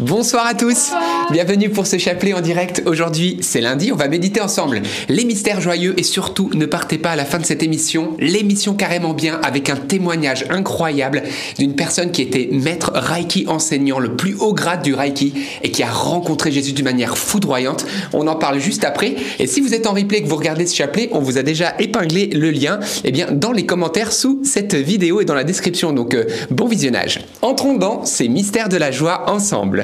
Bonsoir à tous, bienvenue pour ce chapelet en direct. Aujourd'hui, c'est lundi, on va méditer ensemble les mystères joyeux et surtout ne partez pas à la fin de cette émission, l'émission carrément bien avec un témoignage incroyable d'une personne qui était maître Reiki enseignant, le plus haut grade du Reiki et qui a rencontré Jésus d'une manière foudroyante. On en parle juste après et si vous êtes en replay et que vous regardez ce chapelet, on vous a déjà épinglé le lien eh bien, dans les commentaires sous cette vidéo et dans la description. Donc euh, bon visionnage. Entrons dans ces mystères de la joie ensemble.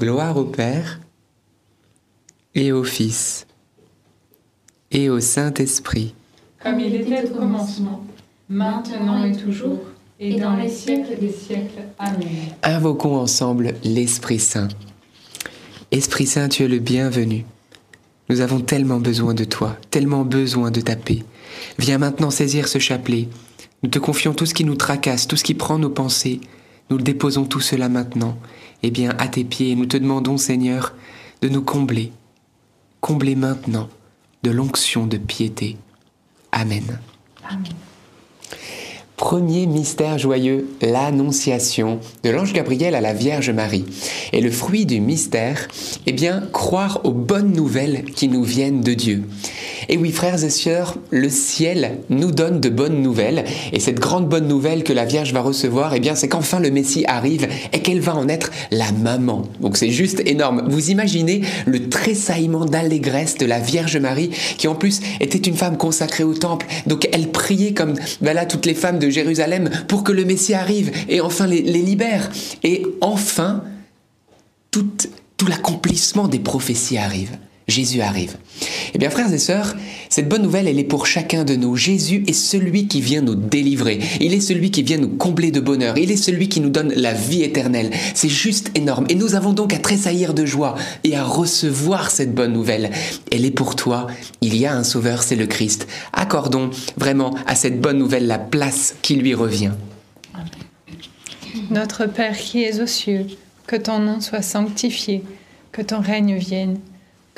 Gloire au Père et au Fils et au Saint-Esprit. Comme il était au commencement, maintenant et toujours, et dans les siècles des siècles. Amen. Invoquons ensemble l'Esprit Saint. Esprit Saint, tu es le bienvenu. Nous avons tellement besoin de toi, tellement besoin de ta paix. Viens maintenant saisir ce chapelet. Nous te confions tout ce qui nous tracasse, tout ce qui prend nos pensées. Nous le déposons tout cela maintenant, eh bien, à tes pieds. Nous te demandons, Seigneur, de nous combler. Combler maintenant de l'onction de piété. Amen. Amen. Premier mystère joyeux, l'annonciation de l'ange Gabriel à la Vierge Marie. Et le fruit du mystère, eh bien, croire aux bonnes nouvelles qui nous viennent de Dieu. Et oui, frères et sœurs, le ciel nous donne de bonnes nouvelles. Et cette grande bonne nouvelle que la Vierge va recevoir, eh bien, c'est qu'enfin le Messie arrive et qu'elle va en être la maman. Donc c'est juste énorme. Vous imaginez le tressaillement d'allégresse de la Vierge Marie, qui en plus était une femme consacrée au temple. Donc elle priait comme voilà toutes les femmes de Jérusalem pour que le Messie arrive et enfin les, les libère. Et enfin, tout, tout l'accomplissement des prophéties arrive. Jésus arrive. Eh bien, frères et sœurs, cette bonne nouvelle, elle est pour chacun de nous. Jésus est celui qui vient nous délivrer. Il est celui qui vient nous combler de bonheur. Il est celui qui nous donne la vie éternelle. C'est juste énorme. Et nous avons donc à tressaillir de joie et à recevoir cette bonne nouvelle. Elle est pour toi. Il y a un sauveur, c'est le Christ. Accordons vraiment à cette bonne nouvelle la place qui lui revient. Notre Père qui es aux cieux, que ton nom soit sanctifié, que ton règne vienne,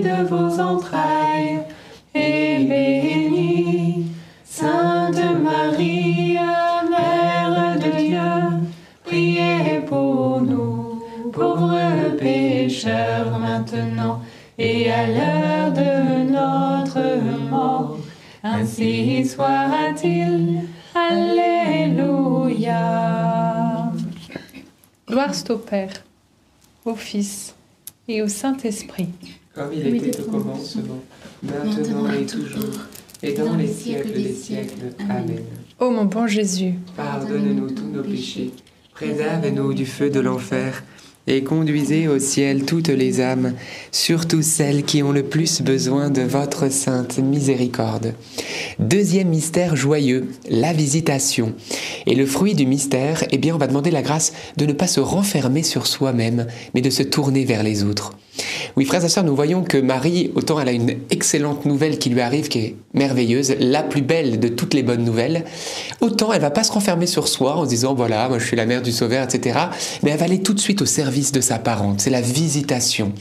de vos entrailles, est béni. Sainte Marie, Mère de Dieu, priez pour nous, pauvres pécheurs, maintenant et à l'heure de notre mort. Ainsi soit-il. Alléluia. Gloire au Père, au Fils et au Saint-Esprit. Comme il était au commencement, maintenant et toujours, et dans les siècles des siècles. Amen. Ô mon bon Jésus, Pardonne-nous tous nos péchés, préserve-nous du feu de l'enfer, et conduisez au ciel toutes les âmes, surtout celles qui ont le plus besoin de votre sainte miséricorde. Deuxième mystère joyeux, la visitation. Et le fruit du mystère, eh bien, on va demander la grâce de ne pas se renfermer sur soi-même, mais de se tourner vers les autres. Oui, frères et sœurs, nous voyons que Marie, autant elle a une excellente nouvelle qui lui arrive, qui est merveilleuse, la plus belle de toutes les bonnes nouvelles, autant elle va pas se renfermer sur soi en se disant voilà, moi je suis la mère du Sauveur, etc. Mais elle va aller tout de suite au service de sa parente. C'est la visitation.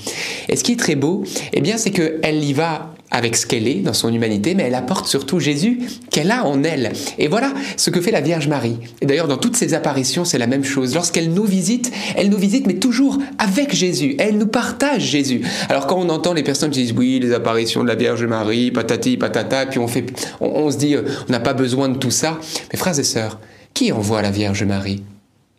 Et ce qui est très beau, eh bien, c'est qu'elle y va avec ce qu'elle est dans son humanité, mais elle apporte surtout Jésus qu'elle a en elle. Et voilà ce que fait la Vierge Marie. Et d'ailleurs, dans toutes ses apparitions, c'est la même chose. Lorsqu'elle nous visite, elle nous visite, mais toujours avec Jésus. Elle nous partage Jésus. Alors quand on entend les personnes qui disent oui, les apparitions de la Vierge Marie, patati, patata, puis on, fait, on, se dit euh, on n'a pas besoin de tout ça. Mais frères et sœurs, qui envoie la Vierge Marie?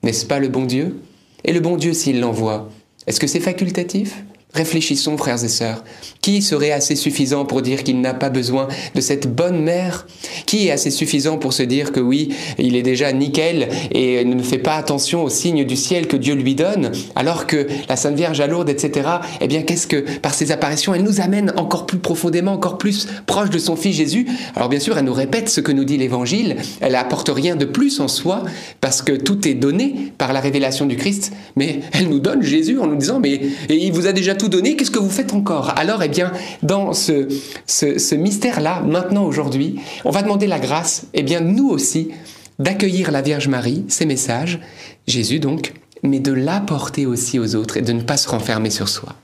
N'est-ce pas le bon Dieu? Et le bon Dieu, s'il l'envoie, est-ce que c'est facultatif? Réfléchissons, frères et sœurs. Qui serait assez suffisant pour dire qu'il n'a pas besoin de cette bonne mère? Qui est assez suffisant pour se dire que oui, il est déjà nickel et ne fait pas attention aux signes du ciel que Dieu lui donne, alors que la Sainte Vierge à Lourdes, etc., eh bien, qu'est-ce que, par ses apparitions, elle nous amène encore plus profondément, encore plus proche de son Fils Jésus? Alors bien sûr, elle nous répète ce que nous dit l'Évangile, elle apporte rien de plus en soi, parce que tout est donné par la révélation du Christ, mais elle nous donne Jésus en nous disant, mais et il vous a déjà tout donné, qu'est-ce que vous faites encore Alors, eh bien, dans ce, ce, mystère-là, maintenant, aujourd'hui, on va demander la grâce, eh bien, nous aussi, d'accueillir la Vierge Marie, ses messages, Jésus donc, mais de l'apporter aussi aux autres et de ne pas se renfermer sur soi.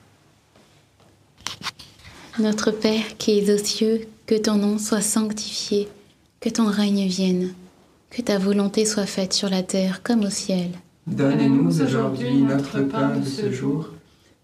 Notre Père qui es aux cieux, que ton nom soit sanctifié, que ton règne vienne, que ta volonté soit faite sur la terre comme au ciel. Donne-nous aujourd'hui notre pain de ce jour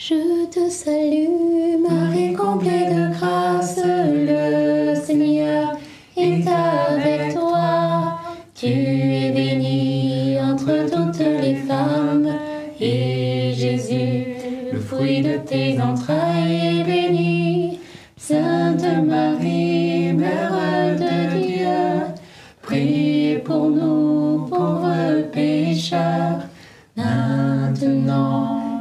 Je te salue, Marie comblée de grâce, le Seigneur est avec toi. Tu es bénie entre toutes les femmes, et Jésus, le fruit de tes entrailles, est béni. Sainte Marie, Mère de Dieu, prie pour nous pauvres pécheurs, maintenant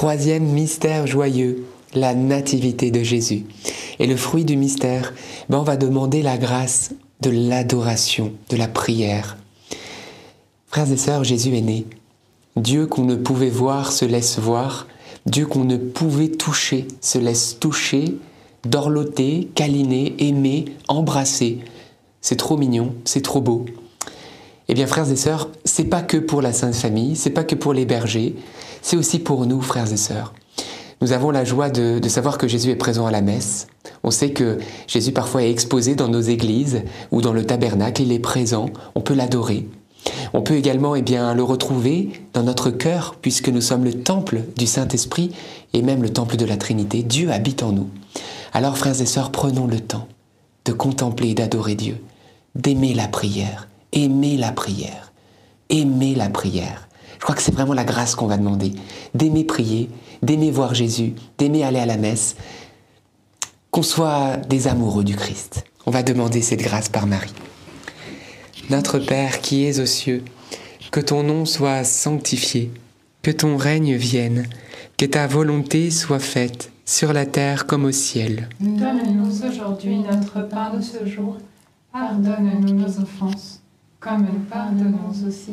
Troisième mystère joyeux, la nativité de Jésus. Et le fruit du mystère, ben on va demander la grâce de l'adoration, de la prière. Frères et sœurs, Jésus est né. Dieu qu'on ne pouvait voir se laisse voir. Dieu qu'on ne pouvait toucher se laisse toucher, dorloter, câliner, aimer, embrasser. C'est trop mignon, c'est trop beau. Eh bien, frères et sœurs, c'est pas que pour la Sainte Famille, c'est pas que pour les bergers, c'est aussi pour nous, frères et sœurs. Nous avons la joie de, savoir que Jésus est présent à la messe. On sait que Jésus parfois est exposé dans nos églises ou dans le tabernacle, il est présent, on peut l'adorer. On peut également eh bien, le retrouver dans notre cœur, puisque nous sommes le temple du Saint-Esprit et même le temple de la Trinité. Dieu habite en nous. Alors, frères et sœurs, prenons le temps de contempler et d'adorer Dieu, d'aimer la prière, aimer la prière, aimer la prière. Je crois que c'est vraiment la grâce qu'on va demander, d'aimer prier, d'aimer voir Jésus, d'aimer aller à la messe, qu'on soit des amoureux du Christ. On va demander cette grâce par Marie. Notre Père qui es aux cieux, que ton nom soit sanctifié, que ton règne vienne, que ta volonté soit faite sur la terre comme au ciel. Donne-nous aujourd'hui notre pain de ce jour. Pardonne-nous nos offenses, comme nous pardonnons aussi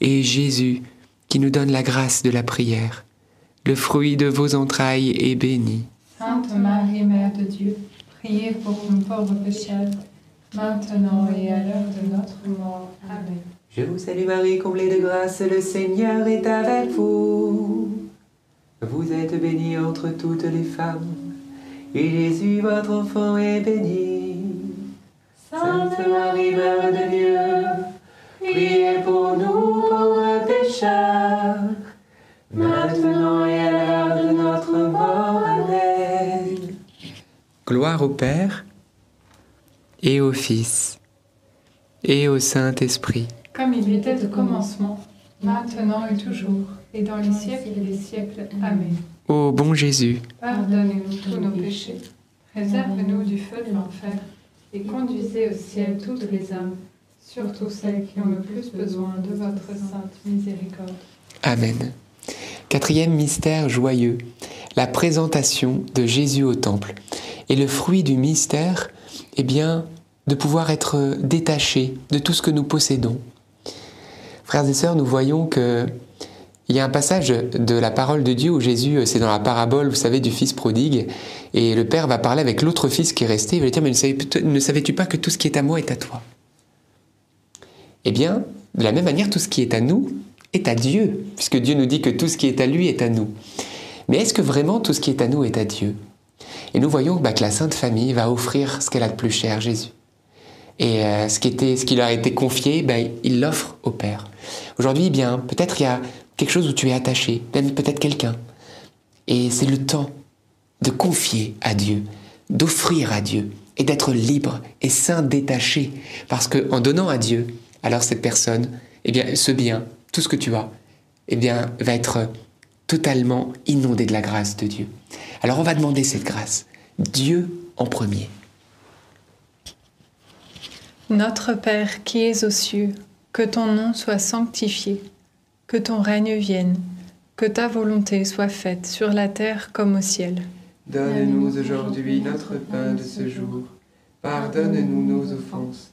et Jésus, qui nous donne la grâce de la prière, le fruit de vos entrailles, est béni. Sainte Marie, Mère de Dieu, priez pour nous pauvres pécheurs, maintenant et à l'heure de notre mort. Amen. Je vous salue Marie, comblée de grâce, le Seigneur est avec vous. Vous êtes bénie entre toutes les femmes, et Jésus, votre enfant, est béni. Sainte Marie, Mère de Dieu, priez pour nous pauvres pécheurs, maintenant et à l'heure de notre mort. Amen. Gloire au Père, et au Fils, et au Saint-Esprit. Comme il était au commencement, maintenant et toujours, et dans les siècles des siècles. Amen. Ô bon Jésus, Pardonnez-nous tous nos péchés, réserve-nous du feu de l'enfer, et conduisez au ciel toutes les âmes, surtout celles qui ont le plus besoin de votre sainte miséricorde. Amen. Quatrième mystère joyeux, la présentation de Jésus au temple. Et le fruit du mystère, eh bien, de pouvoir être détaché de tout ce que nous possédons. Frères et sœurs, nous voyons que il y a un passage de la parole de Dieu où Jésus, c'est dans la parabole, vous savez, du fils prodigue, et le père va parler avec l'autre fils qui est resté, il va lui dire, mais ne savais-tu pas que tout ce qui est à moi est à toi? Eh bien, de la même manière, tout ce qui est à nous est à Dieu, puisque Dieu nous dit que tout ce qui est à lui est à nous. Mais est-ce que vraiment tout ce qui est à nous est à Dieu? Et nous voyons bah, que la Sainte Famille va offrir ce qu'elle a de plus cher, Jésus. Et euh, ce, qui était, ce qui leur a été confié, ben, il l'offre au Père. Aujourd'hui, eh bien, peut-être il y a quelque chose où tu es attaché, même peut-être quelqu'un. Et c'est le temps de confier à Dieu, d'offrir à Dieu et d'être libre et saint détaché. Parce qu'en donnant à Dieu, alors cette personne, eh bien, ce bien, tout ce que tu as, eh bien, va être totalement inondé de la grâce de Dieu. Alors on va demander cette grâce. Dieu en premier. Notre Père qui es aux cieux, que ton nom soit sanctifié, que ton règne vienne, que ta volonté soit faite sur la terre comme au ciel. Donne-nous aujourd'hui notre pain de ce jour. Pardonne-nous nos offenses,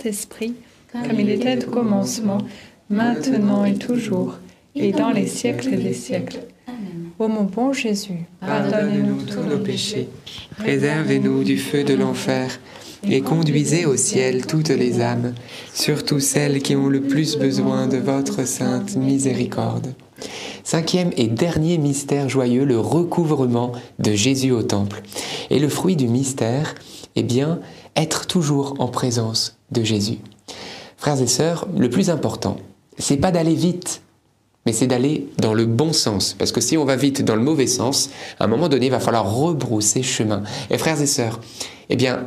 Saint-Esprit, comme il était au commencement, maintenant et toujours, et dans les siècles des siècles. Ô mon bon Jésus, pardonnez-nous tous nos péchés, préservez-nous du feu de l'enfer, et conduisez au ciel toutes les âmes, surtout celles qui ont le plus besoin de votre sainte miséricorde. Cinquième et dernier mystère joyeux, le recouvrement de Jésus au temple. Et le fruit du mystère, eh bien, être toujours en présence de Jésus. Frères et sœurs, le plus important, c'est pas d'aller vite, mais c'est d'aller dans le bon sens. Parce que si on va vite dans le mauvais sens, à un moment donné, il va falloir rebrousser chemin. Et frères et sœurs, eh bien,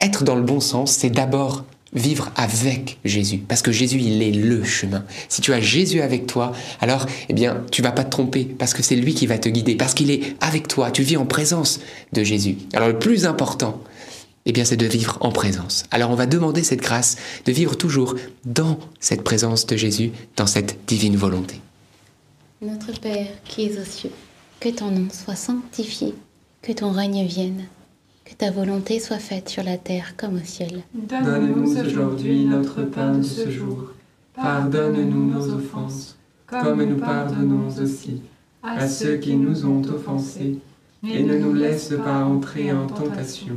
être dans le bon sens, c'est d'abord vivre avec Jésus, parce que Jésus, il est le chemin. Si tu as Jésus avec toi, alors, eh bien, tu vas pas te tromper, parce que c'est lui qui va te guider, parce qu'il est avec toi, tu vis en présence de Jésus. Alors, le plus important, eh bien, c'est de vivre en présence. Alors, on va demander cette grâce de vivre toujours dans cette présence de Jésus, dans cette divine volonté. Notre Père qui es aux cieux, que ton nom soit sanctifié, que ton règne vienne que ta volonté soit faite sur la terre comme au ciel. Donne-nous aujourd'hui notre pain de ce jour. Pardonne-nous nos offenses, comme nous pardonnons aussi à ceux qui nous ont offensés. Et ne nous laisse pas entrer en tentation,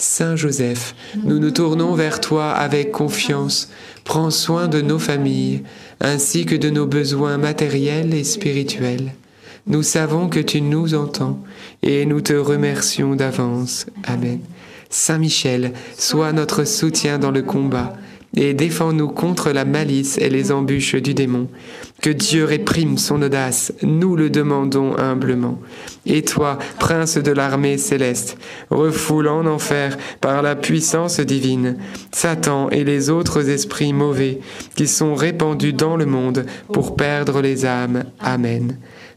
Saint Joseph, nous nous tournons vers toi avec confiance. Prends soin de nos familles, ainsi que de nos besoins matériels et spirituels. Nous savons que tu nous entends et nous te remercions d'avance. Amen. Saint Michel, sois notre soutien dans le combat et défends-nous contre la malice et les embûches du démon. Que Dieu réprime son audace, nous le demandons humblement. Et toi, prince de l'armée céleste, refoule en enfer par la puissance divine Satan et les autres esprits mauvais qui sont répandus dans le monde pour perdre les âmes. Amen.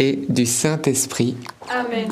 et du Saint-Esprit. Amen.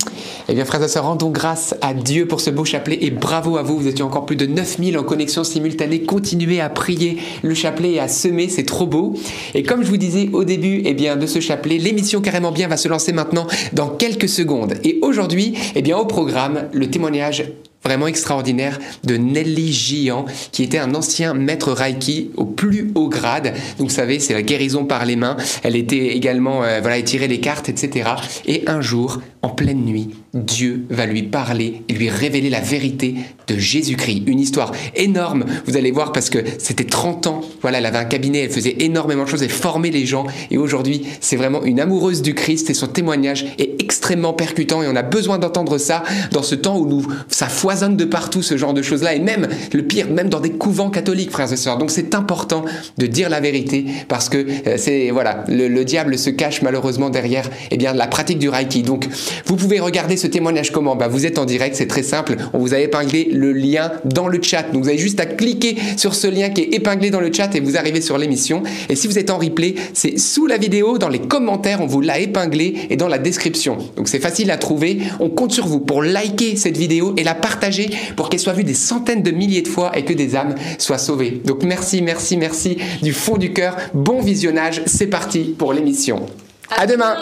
Eh bien, frères et sœurs, rendons grâce à Dieu pour ce beau chapelet et bravo à vous. Vous étiez encore plus de 9000 en connexion simultanée. Continuez à prier le chapelet et à semer, c'est trop beau. Et comme je vous disais au début eh bien, de ce chapelet, l'émission Carrément Bien va se lancer maintenant dans quelques secondes. Et aujourd'hui, eh bien, au programme, le témoignage vraiment extraordinaire de Nelly Gian, qui était un ancien maître Reiki au plus haut grade. Donc vous savez, c'est la guérison par les mains. Elle était également, euh, voilà, elle tirait les cartes, etc. Et un jour, en pleine nuit, Dieu va lui parler et lui révéler la vérité de Jésus-Christ. Une histoire énorme, vous allez voir, parce que c'était 30 ans. Voilà, elle avait un cabinet, elle faisait énormément de choses, elle formait les gens. Et aujourd'hui, c'est vraiment une amoureuse du Christ et son témoignage est extrêmement percutant. Et on a besoin d'entendre ça dans ce temps où ça foisonne de partout, ce genre de choses-là. Et même, le pire, même dans des couvents catholiques, frères et sœurs. Donc c'est important de dire la vérité parce que euh, c'est, voilà, le, diable se cache malheureusement derrière eh bien, la pratique du Reiki. Donc vous pouvez regarder ce témoignage comment? Bah, Vous êtes en direct, c'est très simple. On vous a épinglé le lien dans le chat. Donc vous avez juste à cliquer sur ce lien qui est épinglé dans le chat et vous arrivez sur l'émission. Et si vous êtes en replay, c'est sous la vidéo, dans les commentaires, on vous l'a épinglé et dans la description. Donc c'est facile à trouver. On compte sur vous pour liker cette vidéo et la partager pour qu'elle soit vue des centaines de milliers de fois et que des âmes soient sauvées. Donc merci, merci, merci du fond du cœur. Bon visionnage. C'est parti pour l'émission. À, demain.